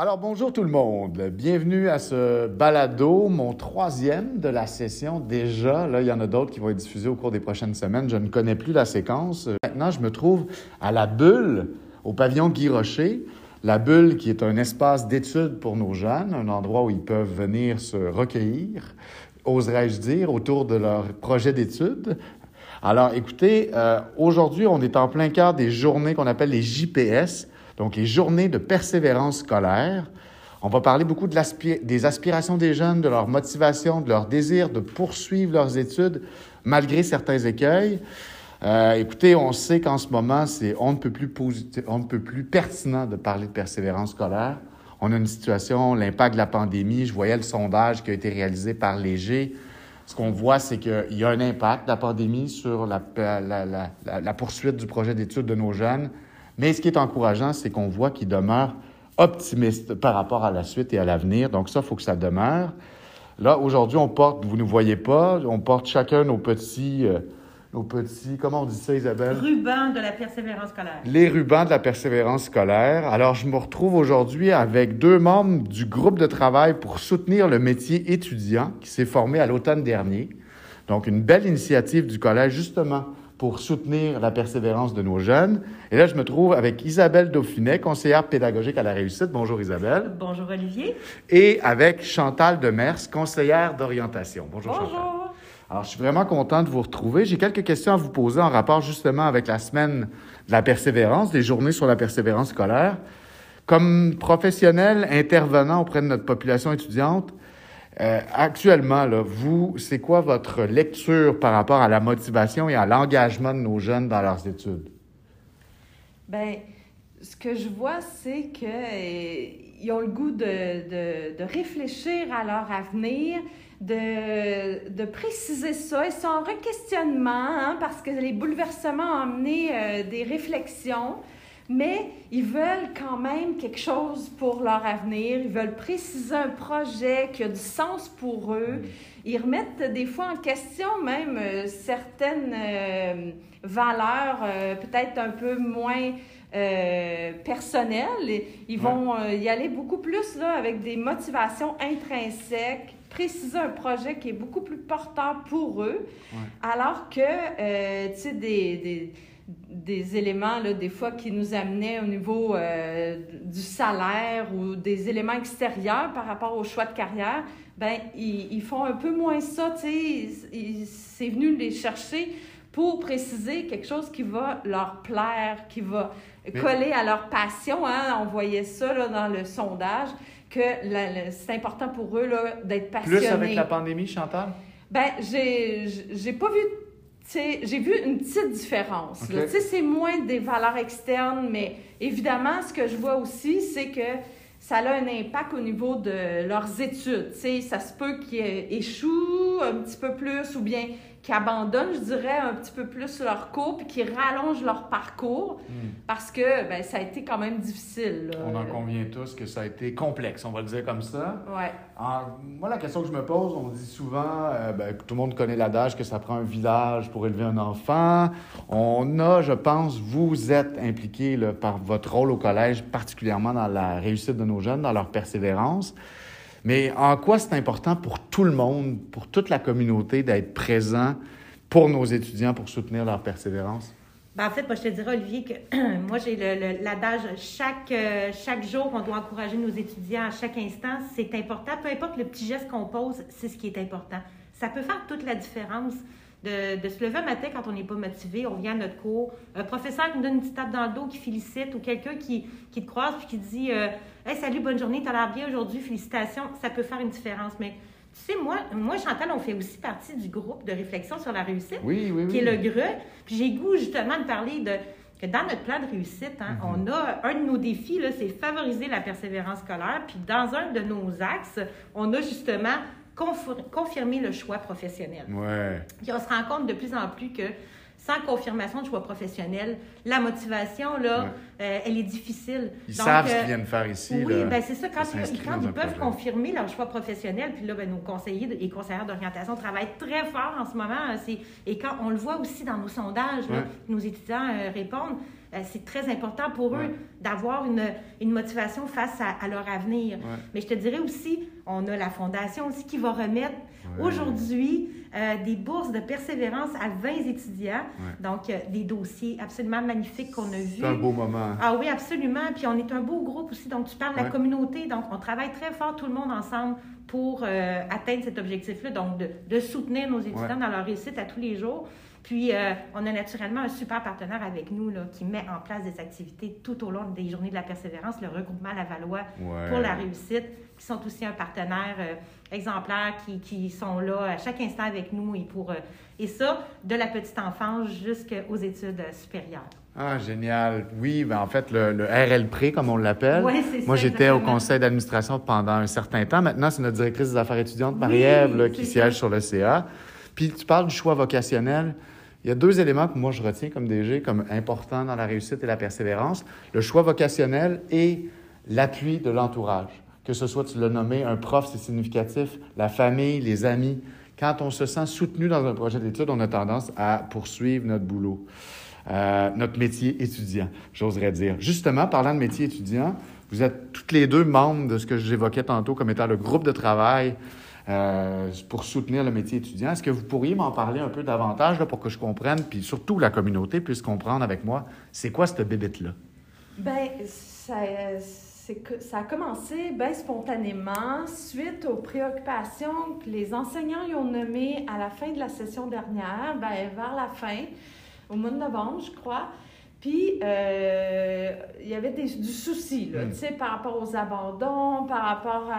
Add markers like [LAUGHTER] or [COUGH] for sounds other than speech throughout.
Alors bonjour tout le monde, bienvenue à ce balado, mon troisième de la session. Déjà, là, il y en a d'autres qui vont être diffusés au cours des prochaines semaines. Je ne connais plus la séquence. Maintenant, je me trouve à la Bulle, au pavillon Guy Rocher. La Bulle, qui est un espace d'études pour nos jeunes, un endroit où ils peuvent venir se recueillir, oserais-je dire, autour de leur projet d'études. Alors, écoutez, euh, aujourd'hui, on est en plein cœur des journées qu'on appelle les JPS, donc les journées de persévérance scolaire. On va parler beaucoup de des aspirations des jeunes, de leur motivation, de leur désir de poursuivre leurs études malgré certains écueils. Euh, écoutez, on sait qu'en ce moment, c'est on ne peut plus on ne peut plus pertinent de parler de persévérance scolaire. On a une situation, l'impact de la pandémie. Je voyais le sondage qui a été réalisé par Léger. Ce qu'on voit, c'est qu'il y a un impact de la pandémie sur la, la, la poursuite du projet d'études de nos jeunes. Mais ce qui est encourageant, c'est qu'on voit qu'ils demeurent optimistes par rapport à la suite et à l'avenir. Donc ça, il faut que ça demeure. Là, aujourd'hui, on porte, vous ne voyez pas, on porte chacun nos petits, euh, nos petits, comment on dit ça, Isabelle? Rubans de la persévérance scolaire. Les rubans de la persévérance scolaire. Alors, je me retrouve aujourd'hui avec deux membres du groupe de travail pour soutenir le métier étudiant qui s'est formé à l'automne dernier. Donc, une belle initiative du collège, justement, pour soutenir la persévérance de nos jeunes. Et là, je me trouve avec Isabelle Dauphinet, conseillère pédagogique à la réussite. Bonjour Isabelle. Bonjour Olivier. Et avec Chantal Demers, conseillère d'orientation. Bonjour, Bonjour. Chantal. Alors, je suis vraiment content de vous retrouver. J'ai quelques questions à vous poser en rapport justement avec la semaine de la persévérance, des journées sur la persévérance scolaire. Comme professionnel intervenant auprès de notre population étudiante, euh, actuellement, vous, c'est quoi votre lecture par rapport à la motivation et à l'engagement de nos jeunes dans leurs études? Bien, ce que je vois, c'est qu'ils ont le goût de, de, de, réfléchir à leur avenir, de, de préciser ça. Ils sont en requestionnement hein, parce que les bouleversements ont amené euh, des réflexions mais ils veulent quand même quelque chose pour leur avenir. Ils veulent préciser un projet qui a du sens pour eux. Ils remettent des fois en question même euh, certaines euh, valeurs euh, peut-être un peu moins personnelles. Ils vont y aller beaucoup plus là, avec des motivations intrinsèques préciser un projet qui est beaucoup plus porteur pour eux, alors que, tu sais, des des éléments, là, des fois, qui nous amenaient au niveau euh, du salaire ou des éléments extérieurs par rapport au choix de carrière, ben ils, ils font un peu moins ça, tu sais. C'est venu les chercher pour préciser quelque chose qui va leur plaire, qui va coller à leur passion. Hein? On voyait ça là, dans le sondage, que c'est important pour eux d'être passionnés. Plus avec la pandémie, Chantal? Ben, j'ai pas vu j'ai vu une petite différence. C'est moins des valeurs externes, mais évidemment, ce que je vois aussi, c'est que ça a un impact au niveau de leurs études. ça se peut qu'ils échouent un petit peu plus ou bien qui abandonnent, je dirais, un petit peu plus leur cours, puis qui rallongent leur parcours, hmm. parce que ben, ça a été quand même difficile. On en convient tous que ça a été complexe, on va le dire comme ça. Ouais. moi, la question que je me pose, on dit souvent, euh, ben, tout le monde connaît l'adage que ça prend un village pour élever un enfant. On a, je pense, vous êtes impliqué par votre rôle au collège, particulièrement dans la réussite de nos jeunes, dans leur persévérance. Mais en quoi c'est important pour tout le monde, pour toute la communauté, d'être présent pour nos étudiants pour soutenir leur persévérance? Ben, en fait, moi, je te dirais, Olivier, que [CLEARS THROAT] moi, j'ai l'adage chaque, euh, chaque jour, on doit encourager nos étudiants à chaque instant. C'est important. Peu importe le petit geste qu'on pose, c'est ce qui est important. Ça peut faire toute la différence de, se lever un matin quand on n'est pas motivé, on vient à notre cours, un professeur qui nous donne une petite tape dans le dos, qui félicite, ou quelqu'un qui, qui, te croise puis qui dit euh, Hey, salut, bonne journée, t'as l'air bien aujourd'hui, félicitations, ça peut faire une différence. Mais tu sais, moi, moi, Chantal, on fait aussi partie du groupe de réflexion sur la réussite, oui, oui, qui est le GRE. Puis j'ai goût justement de parler de que dans notre plan de réussite, hein, mm-hmm. on a un de nos défis, c'est favoriser la persévérance scolaire. Puis dans un de nos axes, on a justement confirmer le choix professionnel. Ouais. Puis on se rend compte de plus en plus que sans confirmation de choix professionnel, la motivation, là, euh, elle est difficile. Ils savent ce qu'ils viennent faire ici. Oui, ben c'est ça. Quand, ils, quand ils peuvent confirmer leur choix professionnel, puis là, ben, nos conseillers et conseillères d'orientation travaillent très fort en ce moment. Et quand on le voit aussi dans nos sondages, nos étudiants répondent, euh, c'est très important pour eux d'avoir une, une, motivation face à, leur avenir. Mais je te dirais aussi, on a la Fondation aussi qui va remettre aujourd'hui euh, des bourses de persévérance à 20 étudiants. Donc, euh, des dossiers absolument magnifiques qu'on a vus. C'est un beau moment. Ah oui, absolument. Puis on est un beau groupe aussi. Donc, tu parles de la communauté. Donc, on travaille très fort, tout le monde ensemble, pour atteindre cet objectif-là. Donc, de, de, soutenir nos étudiants dans leur réussite à tous les jours. Puis, euh, on a naturellement un super partenaire avec nous là, qui met en place des activités tout au long des journées de la persévérance, le regroupement Lavallois pour la réussite, qui sont aussi un partenaire euh, exemplaire, qui, qui, sont là à chaque instant avec nous et pour... Euh, et ça, de la petite enfance jusqu'aux études supérieures. Ah, génial. Oui, ben en fait, le, le RL comme on l'appelle. Oui, c'est Moi, j'étais au conseil d'administration pendant un certain temps. Maintenant, c'est notre directrice des affaires étudiantes, Marie-Ève, qui siège sur le CA. Puis tu parles du choix vocationnel. Il y a deux éléments que moi je retiens comme DG comme importants dans la réussite et la persévérance le choix vocationnel et l'appui de l'entourage. Que ce soit, tu l'as nommé, un prof, c'est significatif, la famille, les amis. Quand on se sent soutenu dans un projet d'études, on a tendance à poursuivre notre boulot, euh, notre métier étudiant, j'oserais dire. Justement, parlant de métier étudiant, vous êtes toutes les deux membres de ce que j'évoquais tantôt comme étant le groupe de travail euh, pour soutenir le métier étudiant. Est-ce que vous pourriez m'en parler un peu davantage là, pour que je comprenne, puis surtout la communauté puisse comprendre avec moi, c'est quoi cette bébête-là? Bien, ça, ça a commencé bien spontanément suite aux préoccupations que les enseignants y ont nommées à la fin de la session dernière, bien, vers la fin, au mois de novembre, je crois. Puis, euh, il y avait des, du souci, là, hmm. tu sais, par rapport aux abandons, par rapport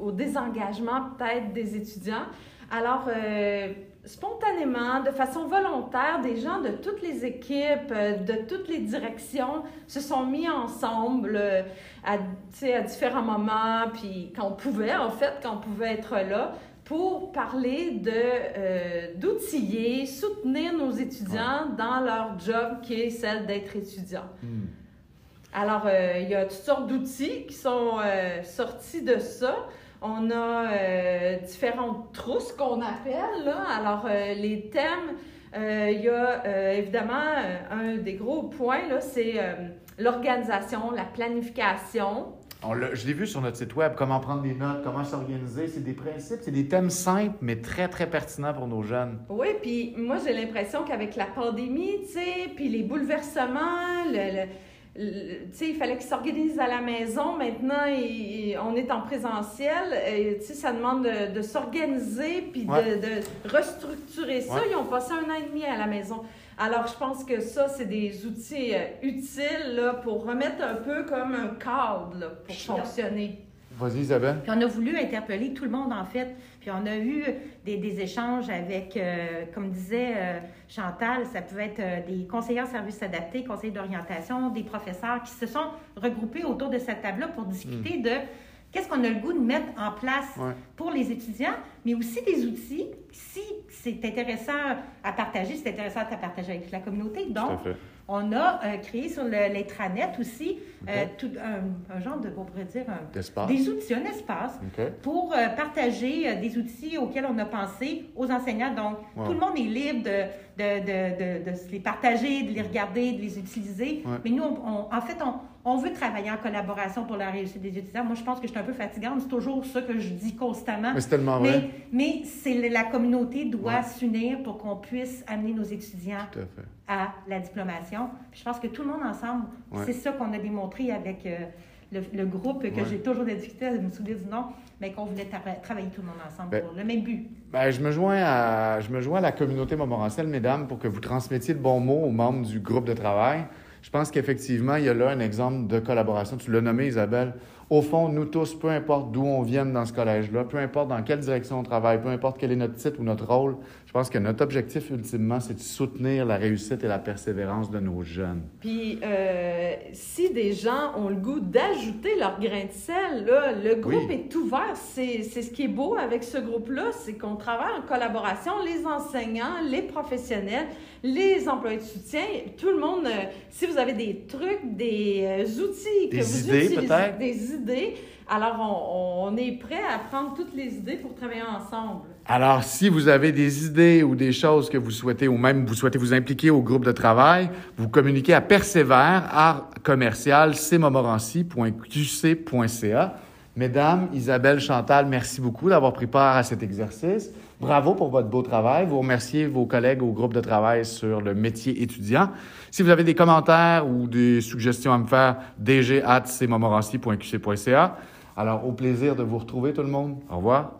au, désengagement peut-être des étudiants. Alors, euh, spontanément, de façon volontaire, des gens de toutes les équipes, euh, de toutes les directions se sont mis ensemble à, à différents moments, puis quand on pouvait, en fait, quand on pouvait être là, pour parler de euh, d'outiller, soutenir nos étudiants dans leur job qui est celle d'être étudiant. Hmm. Alors, euh, il y a toutes sortes d'outils qui sont euh, sortis de ça. On a différentes trousses qu'on appelle. Là. Alors, les thèmes, il y a évidemment un des gros points, c'est l'organisation, la planification, je l'ai vu sur notre site web, comment prendre des notes, comment s'organiser. C'est des principes, c'est des thèmes simples, mais très, très pertinents pour nos jeunes. Oui, puis moi, j'ai l'impression qu'avec la pandémie, tu sais, puis les bouleversements, le, il fallait qu'ils s'organisent à la maison. Maintenant, on est en présentiel. Et, ça demande de, s'organiser puis de, restructurer ça. Ils ont passé un an et demi à la maison. Alors, je pense que ça, c'est des outils euh, utiles là, pour remettre un peu comme un cadre pour fonctionner. Vas-y, Isabelle. Puis on a voulu interpeller tout le monde, en fait. Puis on a eu des, des échanges avec, euh, comme disait euh, Chantal, ça pouvait être des conseillers en services adaptés, conseillers d'orientation, des professeurs qui se sont regroupés autour de cette table-là pour discuter hmm. de qu'est-ce qu'on a le goût de mettre en place pour les étudiants, mais aussi des outils, si c'est intéressant à partager, c'est intéressant à partager avec la communauté. Donc, on a euh, créé sur l'intranet aussi euh, tout, un, genre de, on pourrait dire, des outils, un espace pour euh, partager des outils auxquels on a pensé aux enseignants. Donc, tout le monde est libre de, de, de, de, les partager, de les regarder, de les utiliser. Mais nous, en fait, on, on veut travailler en collaboration pour la réussite des étudiants. Moi, je pense que je suis un peu fatigante. C'est toujours ça que je dis constamment. Mais c'est tellement vrai. Mais, c'est la communauté doit s'unir pour qu'on puisse amener nos étudiants à, la diplomation. je pense que tout le monde ensemble, c'est ça qu'on a démontré avec euh, le, groupe que j'ai toujours difficultés à me souvenir du nom, mais qu'on voulait travailler tout le monde ensemble ben, pour le même but. Ben, je, me joins à, je me joins à la communauté Montmorency, mesdames, pour que vous transmettiez le bon mot aux membres du groupe de travail. Je pense qu'effectivement, il y a là un exemple de collaboration. Tu l'as nommé, Isabelle. Au fond, nous tous, peu importe d'où on vienne dans ce collège-là, peu importe dans quelle direction on travaille, peu importe quel est notre titre ou notre rôle, je pense que notre objectif, ultimement, c'est de soutenir la réussite et la persévérance de nos jeunes. Puis, euh, si des gens ont le goût d'ajouter leur grain de sel, là, le groupe est ouvert. C'est ce qui est beau avec ce groupe-là, c'est qu'on travaille en collaboration, les enseignants, les professionnels, les employés de soutien, tout le monde, euh, si vous avez des trucs, des euh, outils que Des vous idées, utilisez, peut-être? des idées, alors on, on est prêt à prendre toutes les idées pour travailler ensemble. Alors, si vous avez des idées ou des choses que vous souhaitez, ou même vous souhaitez vous impliquer au groupe de travail, vous communiquez à persévère, art commercial, cmontmorency.qc.ca. Mesdames, Isabelle, Chantal, merci beaucoup d'avoir pris part à cet exercice. Bravo pour votre beau travail. Vous remerciez vos collègues au groupe de travail sur le métier étudiant. Si vous avez des commentaires ou des suggestions à me faire, dg.cmontmorency.qc.ca. Alors, au plaisir de vous retrouver tout le monde. Au revoir.